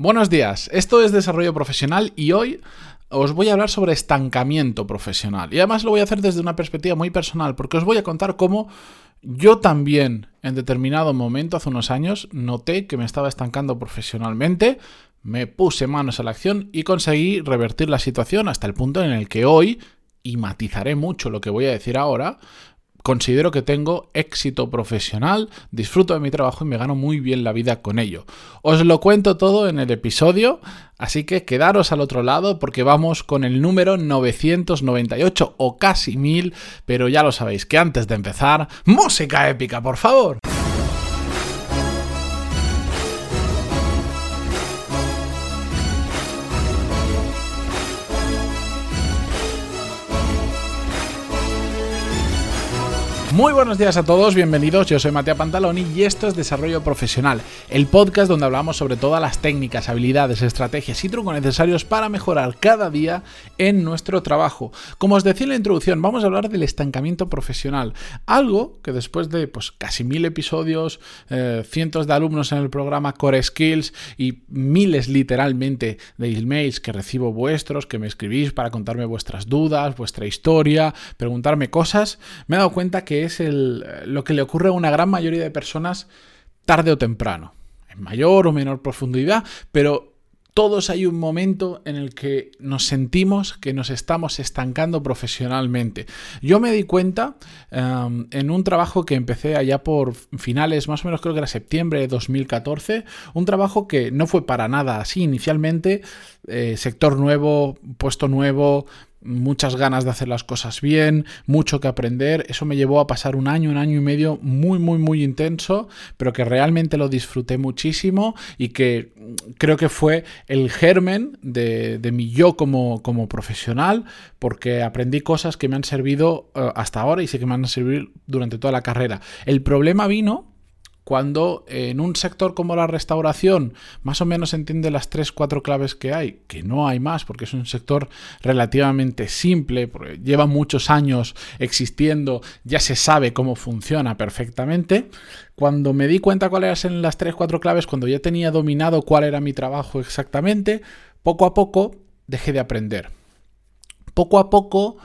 Buenos días, esto es Desarrollo Profesional y hoy os voy a hablar sobre estancamiento profesional. Y además lo voy a hacer desde una perspectiva muy personal, porque os voy a contar cómo yo también en determinado momento, hace unos años, noté que me estaba estancando profesionalmente, me puse manos a la acción y conseguí revertir la situación hasta el punto en el que hoy, y matizaré mucho lo que voy a decir ahora, considero que tengo éxito profesional, disfruto de mi trabajo y me gano muy bien la vida con ello. Os lo cuento todo en el episodio, así que quedaros al otro lado porque vamos con el número 998 o casi 1000, pero ya lo sabéis que antes de empezar, música épica, por favor. Muy buenos días a todos, bienvenidos. Yo soy Matea Pantaloni y esto es Desarrollo Profesional, el podcast donde hablamos sobre todas las técnicas, habilidades, estrategias y trucos necesarios para mejorar cada día en nuestro trabajo. Como os decía en la introducción, vamos a hablar del estancamiento profesional, algo que después de pues, casi mil episodios, eh, cientos de alumnos en el programa Core Skills y miles literalmente de emails que recibo vuestros, que me escribís para contarme vuestras dudas, vuestra historia, preguntarme cosas, me he dado cuenta que es el, lo que le ocurre a una gran mayoría de personas tarde o temprano, en mayor o menor profundidad, pero todos hay un momento en el que nos sentimos que nos estamos estancando profesionalmente. Yo me di cuenta em, en un trabajo que empecé allá por finales, más o menos creo que era septiembre de 2014, un trabajo que no fue para nada así inicialmente, eh, sector nuevo, puesto nuevo, muchas ganas de hacer las cosas bien, mucho que aprender. Eso me llevó a pasar un año, un año y medio muy, muy, muy intenso, pero que realmente lo disfruté muchísimo y que creo que fue el germen de, mi yo como, como profesional, porque aprendí cosas que me han servido eh, hasta ahora y sé que me han servido durante toda la carrera. El problema vino cuando en un sector como la restauración más o menos entiende las tres, cuatro claves que hay, que no hay más, porque es un sector relativamente simple, lleva muchos años existiendo, ya se sabe cómo funciona perfectamente. Cuando me di cuenta cuáles eran las tres, cuatro claves, cuando ya tenía dominado cuál era mi trabajo exactamente, poco a poco dejé de aprender. Poco a poco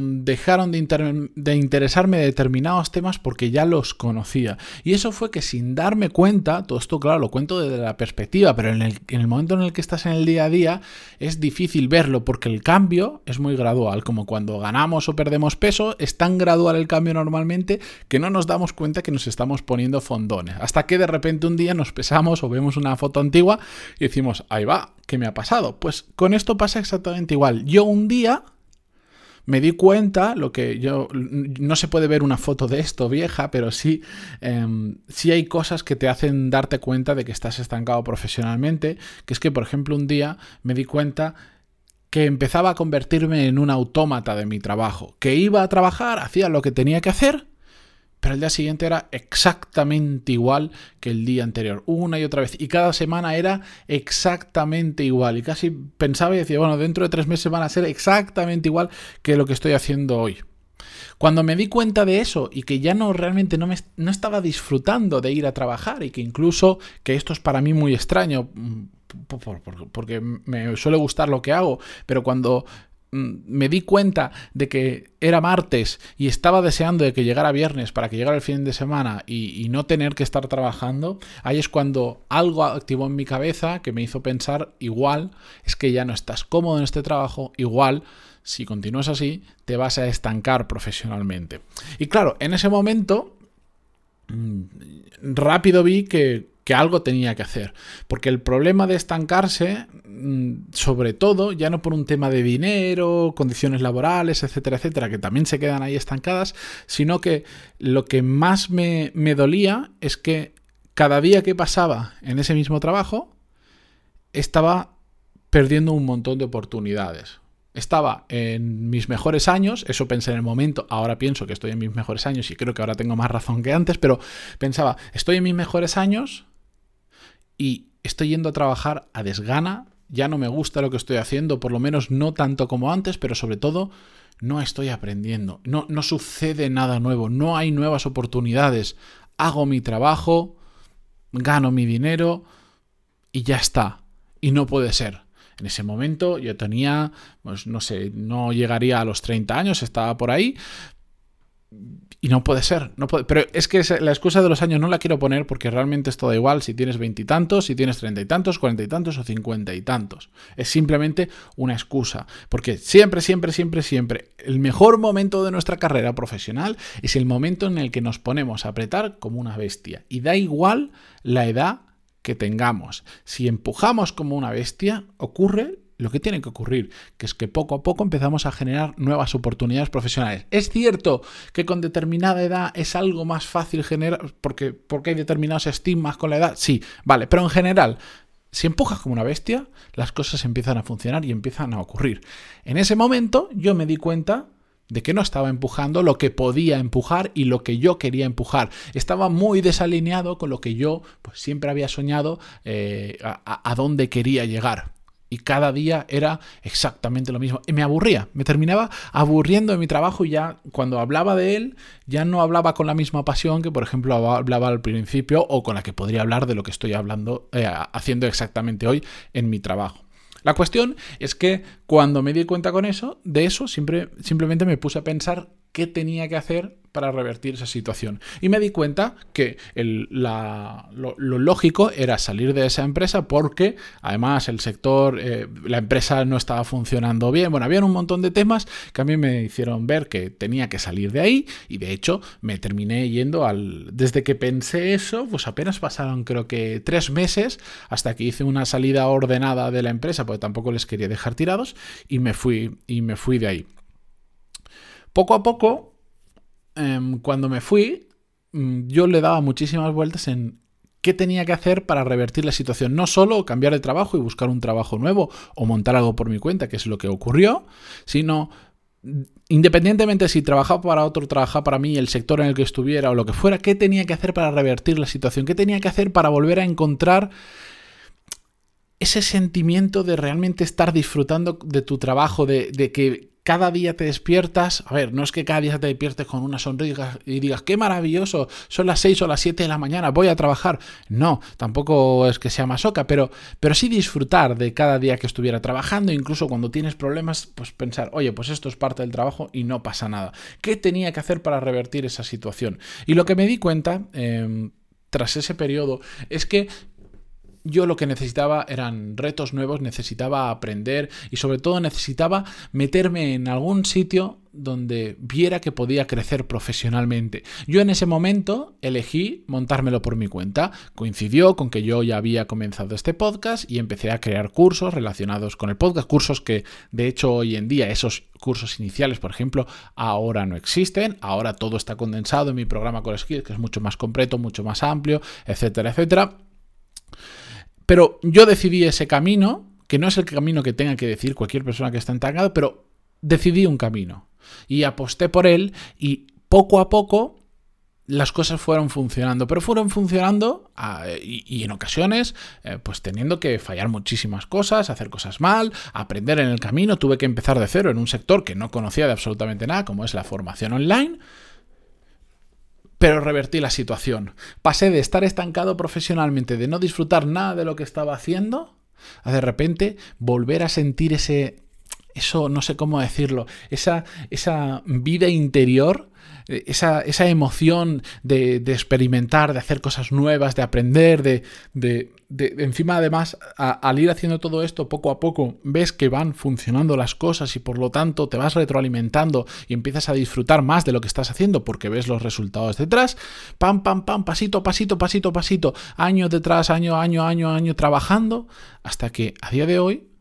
dejaron de, interesarme determinados temas porque ya los conocía. Y eso fue que sin darme cuenta, todo esto claro lo cuento desde la perspectiva, pero en el, en el, momento en el que estás en el día a día es difícil verlo porque el cambio es muy gradual, como cuando ganamos o perdemos peso, es tan gradual el cambio normalmente que no nos damos cuenta que nos estamos poniendo fondones. Hasta que de repente un día nos pesamos o vemos una foto antigua y decimos, ahí va, ¿qué me ha pasado? Pues con esto pasa exactamente igual. Yo un día me di cuenta, lo que yo, no se puede ver una foto de esto vieja, pero sí, em, sí hay cosas que te hacen darte cuenta de que estás estancado profesionalmente, que es que, por ejemplo, un día me di cuenta que empezaba a convertirme en un autómata de mi trabajo, que iba a trabajar, hacía lo que tenía que hacer, pero el día siguiente era exactamente igual que el día anterior, una y otra vez. Y cada semana era exactamente igual. Y casi pensaba y decía, bueno, dentro de tres meses van a ser exactamente igual que lo que estoy haciendo hoy. Cuando me di cuenta de eso y que ya no realmente no, me, no estaba disfrutando de ir a trabajar y que incluso, que esto es para mí muy extraño, mm, porque me suele gustar lo que hago, pero cuando me di cuenta de que era martes y estaba deseando de que llegara viernes para que llegara el fin de semana y, no tener que estar trabajando, ahí es cuando algo activó en mi cabeza que me hizo pensar igual es que ya no estás cómodo en este trabajo, igual si continúas así te vas a estancar profesionalmente. Y claro, en ese momento mm, rápido vi que que algo tenía que hacer. Porque el problema de estancarse, mm, sobre todo, ya no por un tema de dinero, condiciones laborales, etcétera, etcétera, que también se quedan ahí estancadas, sino que lo que más me, me dolía es que cada día que pasaba en ese mismo trabajo, estaba perdiendo un montón de oportunidades. Estaba en mis mejores años, eso pensé en el momento, ahora pienso que estoy en mis mejores años y creo que ahora tengo más razón que antes, pero pensaba, estoy en mis mejores años, y estoy yendo a trabajar a desgana, ya no me gusta lo que estoy haciendo, por lo menos no tanto como antes, pero sobre todo no estoy aprendiendo, no, no sucede nada nuevo, no hay nuevas oportunidades, hago mi trabajo, gano mi dinero y ya está. Y no puede ser. En ese momento yo tenía, pues no sé, no llegaría a los 30 años, estaba por ahí, y no puede ser, no puede, pero es que la excusa de los años no la quiero poner porque realmente es todo igual si tienes veintitantos, si tienes treinta y tantos, cuarenta y tantos o cincuenta y tantos. Es simplemente una excusa, porque siempre, siempre, siempre, siempre, el mejor momento de nuestra carrera profesional es el momento en el que nos ponemos a apretar como una bestia. Y da igual la edad que tengamos. Si empujamos como una bestia, ocurre lo que tiene que ocurrir, que es que poco a poco empezamos a generar nuevas oportunidades profesionales. Es cierto que con determinada edad es algo más fácil generar, porque, porque hay determinados estigmas con la edad, sí, vale, pero en general, si empujas como una bestia, las cosas empiezan a funcionar y empiezan a ocurrir. En ese momento yo me di cuenta de que no estaba empujando lo que podía empujar y lo que yo quería empujar. Estaba muy desalineado con lo que yo pues, siempre había soñado eh, a dónde quería llegar. Y cada día era exactamente lo mismo. Y me aburría, me terminaba aburriendo de mi trabajo y ya cuando hablaba de él, ya no hablaba con la misma pasión que, por ejemplo, hablaba al principio o con la que podría hablar de lo que estoy hablando, eh, haciendo exactamente hoy en mi trabajo. La cuestión es que cuando me di cuenta con eso, de eso, siempre, simplemente me puse a pensar qué tenía que hacer para revertir esa situación. Y me di cuenta que lo, lógico era salir de esa empresa porque además el sector, eh, la empresa no estaba funcionando bien. Bueno, había un montón de temas que a mí me hicieron ver que tenía que salir de ahí y de hecho me terminé yendo al... Desde que pensé eso, pues apenas pasaron creo que tres meses hasta que hice una salida ordenada de la empresa porque tampoco les quería dejar tirados y me fui, y me fui de ahí. Poco a poco Em, cuando me fui, mm, yo le daba muchísimas vueltas en qué tenía que hacer para revertir la situación. No solo cambiar de trabajo y buscar un trabajo nuevo o montar algo por mi cuenta, que es lo que ocurrió, sino mm, independientemente si trabajaba para otro, trabajaba para mí, el sector en el que estuviera o lo que fuera, qué tenía que hacer para revertir la situación, qué tenía que hacer para volver a encontrar ese sentimiento de realmente estar disfrutando de tu trabajo, de, de que cada día te despiertas, a ver, no es que cada día te despiertes con una sonrisa y digas, qué maravilloso, son las 6 o las 7 de la mañana, voy a trabajar. No, tampoco es que sea masoca, pero, pero sí disfrutar de cada día que estuviera trabajando, incluso cuando tienes problemas, pues pensar, oye, pues esto es parte del trabajo y no pasa nada. ¿Qué tenía que hacer para revertir esa situación? Y lo que me di cuenta... Em, tras ese periodo es que yo lo que necesitaba eran retos nuevos, necesitaba aprender y sobre todo necesitaba meterme en algún sitio donde viera que podía crecer profesionalmente. Yo en ese momento elegí montármelo por mi cuenta. Coincidió con que yo ya había comenzado este podcast y empecé a crear cursos relacionados con el podcast, cursos que de hecho hoy en día esos cursos iniciales, por ejemplo, ahora no existen, ahora todo está condensado en mi programa Core Skills, que es mucho más completo, mucho más amplio, etcétera, etcétera. Pero yo decidí ese camino, que no es el camino que tenga que decir cualquier persona que está entangado, pero decidí un camino. Y aposté por él y poco a poco las cosas fueron funcionando, pero fueron funcionando ah, y, en ocasiones eh, pues teniendo que fallar muchísimas cosas, hacer cosas mal, aprender en el camino, tuve que empezar de cero en un sector que no conocía de absolutamente nada, como es la formación online, pero revertí la situación. Pasé de estar estancado profesionalmente, de no disfrutar nada de lo que estaba haciendo, a de repente volver a sentir ese, eso no sé cómo decirlo, esa, esa vida interior eh, esa, esa emoción de, experimentar, de hacer cosas nuevas, de aprender, de, de, encima además, al ir haciendo todo esto poco a poco, ves que van funcionando las cosas y por lo tanto te vas retroalimentando y empiezas a disfrutar más de lo que estás haciendo porque ves los resultados detrás, pam, pam, pam, pasito, pasito, pasito, pasito, año detrás, año, año, año, año trabajando, hasta que a día de hoy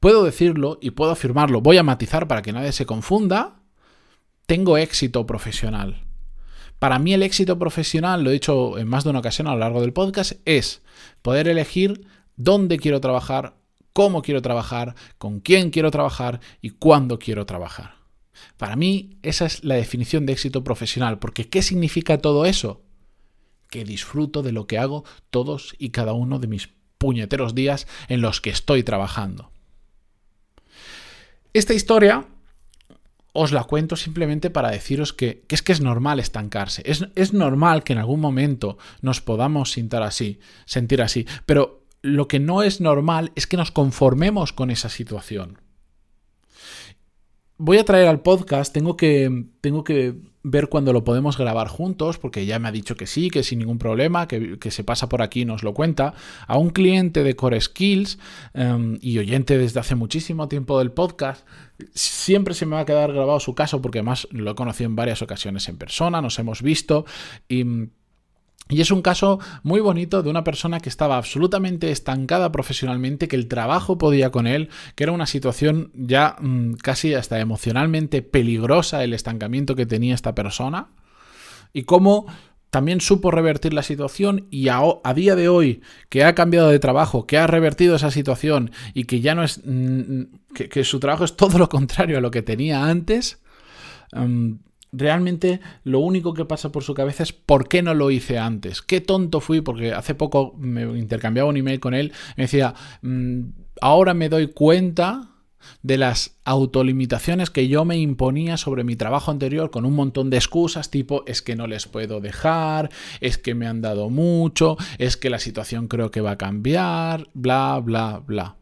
puedo decirlo y puedo afirmarlo, voy a matizar para que nadie se confunda, tengo éxito profesional. Para mí el éxito profesional, lo he dicho en más de una ocasión a lo largo del podcast, es poder elegir dónde quiero trabajar, cómo quiero trabajar, con quién quiero trabajar y cuándo quiero trabajar. Para mí esa es la definición de éxito profesional, porque ¿qué significa todo eso? Que disfruto de lo que hago todos y cada uno de mis puñeteros días en los que estoy trabajando. Esta historia os la cuento simplemente para deciros que, es que es normal estancarse. Es, es, normal que en algún momento nos podamos sentir así, sentir así. Pero lo que no es normal es que nos conformemos con esa situación. Voy a traer al podcast, tengo que, tengo que ver cuándo lo podemos grabar juntos, porque ya me ha dicho que sí, que sin ningún problema, que, se pasa por aquí y nos lo cuenta, a un cliente de Core Skills em, y oyente desde hace muchísimo tiempo del podcast. Siempre se me va a quedar grabado su caso, porque además lo he conocido en varias ocasiones en persona, nos hemos visto y y es un caso muy bonito de una persona que estaba absolutamente estancada profesionalmente, que el trabajo podía con él, que era una situación ya mm, casi hasta emocionalmente peligrosa el estancamiento que tenía esta persona, y cómo también supo revertir la situación y a, día de hoy que ha cambiado de trabajo, que ha revertido esa situación y que ya no es... Mm, que, su trabajo es todo lo contrario a lo que tenía antes, mm, realmente lo único que pasa por su cabeza es ¿por qué no lo hice antes? ¿Qué tonto fui? Porque hace poco me intercambiaba un email con él, me decía, mm, ahora me doy cuenta de las autolimitaciones que yo me imponía sobre mi trabajo anterior con un montón de excusas tipo es que no les puedo dejar, es que me han dado mucho, es que la situación creo que va a cambiar, bla, bla, bla.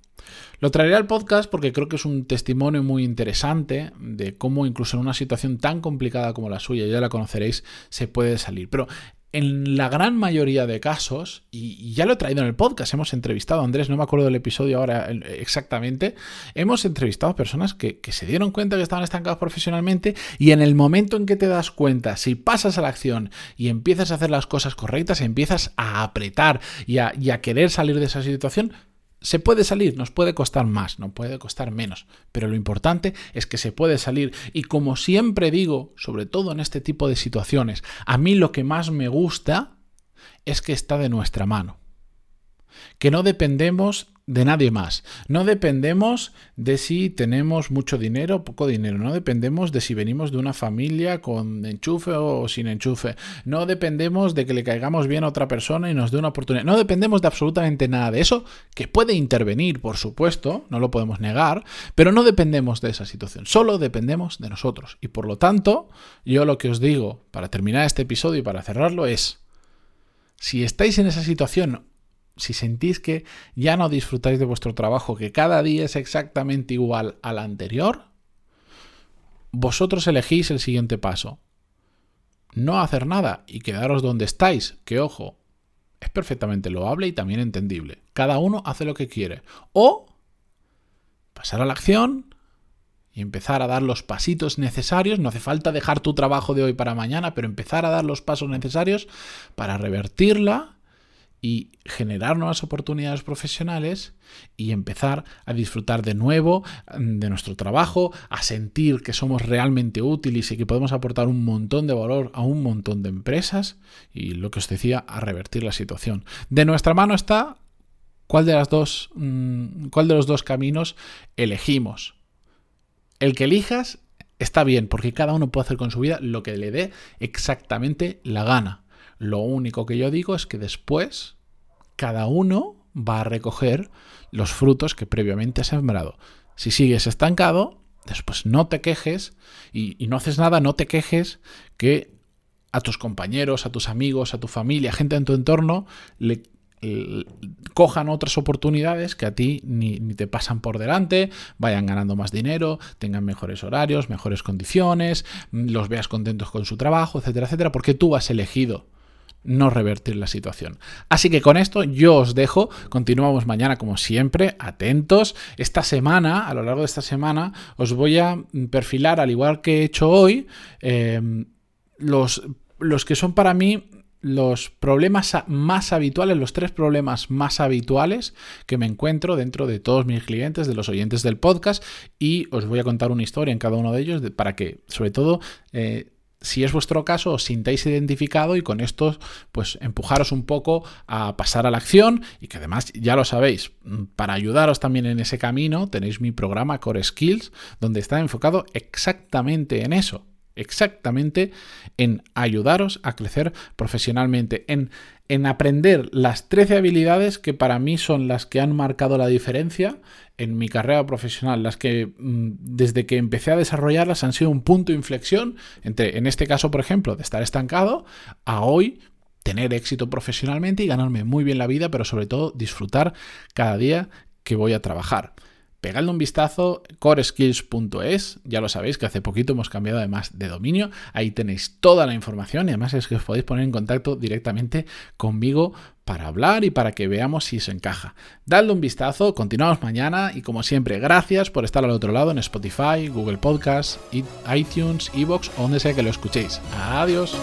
Lo traeré al podcast porque creo que es un testimonio muy interesante de cómo incluso en una situación tan complicada como la suya, ya la conoceréis, se puede salir. Pero en la gran mayoría de casos, y ya lo he traído en el podcast, hemos entrevistado a Andrés, no me acuerdo del episodio ahora exactamente, hemos entrevistado a personas que, se dieron cuenta que estaban estancados profesionalmente y en el momento en que te das cuenta, si pasas a la acción y empiezas a hacer las cosas correctas, empiezas a apretar y a querer salir de esa situación, se puede salir, nos puede costar más, no puede costar menos, pero lo importante es que se puede salir y como siempre digo, sobre todo en este tipo de situaciones, a mí lo que más me gusta es que está de nuestra mano. Que no dependemos de nadie más. No dependemos de si tenemos mucho dinero o poco dinero. No dependemos de si venimos de una familia con enchufe o sin enchufe. No dependemos de que le caigamos bien a otra persona y nos dé una oportunidad. No dependemos de absolutamente nada de eso, que puede intervenir, por supuesto, no lo podemos negar, pero no dependemos de esa situación. Solo dependemos de nosotros. Y por lo tanto, yo lo que os digo para terminar este episodio y para cerrarlo es, si estáis en esa situación si sentís que ya no disfrutáis de vuestro trabajo, que cada día es exactamente igual al anterior, vosotros elegís el siguiente paso. No hacer nada y quedaros donde estáis, que ojo, es perfectamente loable y también entendible. Cada uno hace lo que quiere. O pasar a la acción y empezar a dar los pasitos necesarios. No hace falta dejar tu trabajo de hoy para mañana, pero empezar a dar los pasos necesarios para revertirla y generar nuevas oportunidades profesionales y empezar a disfrutar de nuevo mm, de nuestro trabajo, a sentir que somos realmente útiles y que podemos aportar un montón de valor a un montón de empresas y lo que os decía, a revertir la situación. De nuestra mano está cuál de las dos mm, cuál de los dos caminos elegimos. El que elijas está bien porque cada uno puede hacer con su vida lo que le dé exactamente la gana. Lo único que yo digo es que después cada uno va a recoger los frutos que previamente ha sembrado. Si sigues estancado, después no te quejes y, no haces nada, no te quejes que a tus compañeros, a tus amigos, a tu familia, gente en tu entorno, le, cojan otras oportunidades que a ti ni, ni, te pasan por delante, vayan ganando más dinero, tengan mejores horarios, mejores condiciones, los veas contentos con su trabajo, etcétera, etcétera, porque tú has elegido no revertir la situación. Así que con esto yo os dejo, continuamos mañana como siempre, atentos. Esta semana, a lo largo de esta semana, os voy a perfilar, al igual que he hecho hoy, em, los, los que son para mí los problemas más habituales, los tres problemas más habituales que me encuentro dentro de todos mis clientes, de los oyentes del podcast, y os voy a contar una historia en cada uno de ellos para que, sobre todo, eh, si es vuestro caso, os sintáis identificado y con esto, pues empujaros un poco a pasar a la acción y que además, ya lo sabéis, mm, para ayudaros también en ese camino, tenéis mi programa Core Skills, donde está enfocado exactamente en eso, exactamente en ayudaros a crecer profesionalmente, en, en aprender las 13 habilidades que para mí son las que han marcado la diferencia en mi carrera profesional, las que mm, desde que empecé a desarrollarlas han sido un punto de inflexión entre, en este caso, por ejemplo, de estar estancado a hoy tener éxito profesionalmente y ganarme muy bien la vida, pero sobre todo disfrutar cada día que voy a trabajar. Pegadle un vistazo, coreskills.es, ya lo sabéis que hace poquito hemos cambiado además de dominio, ahí tenéis toda la información y además es que os podéis poner en contacto directamente conmigo para hablar y para que veamos si se encaja. Dadle un vistazo, continuamos mañana y como siempre, gracias por estar al otro lado en Spotify, Google Podcasts, iTunes, Evox o donde sea que lo escuchéis. Adiós.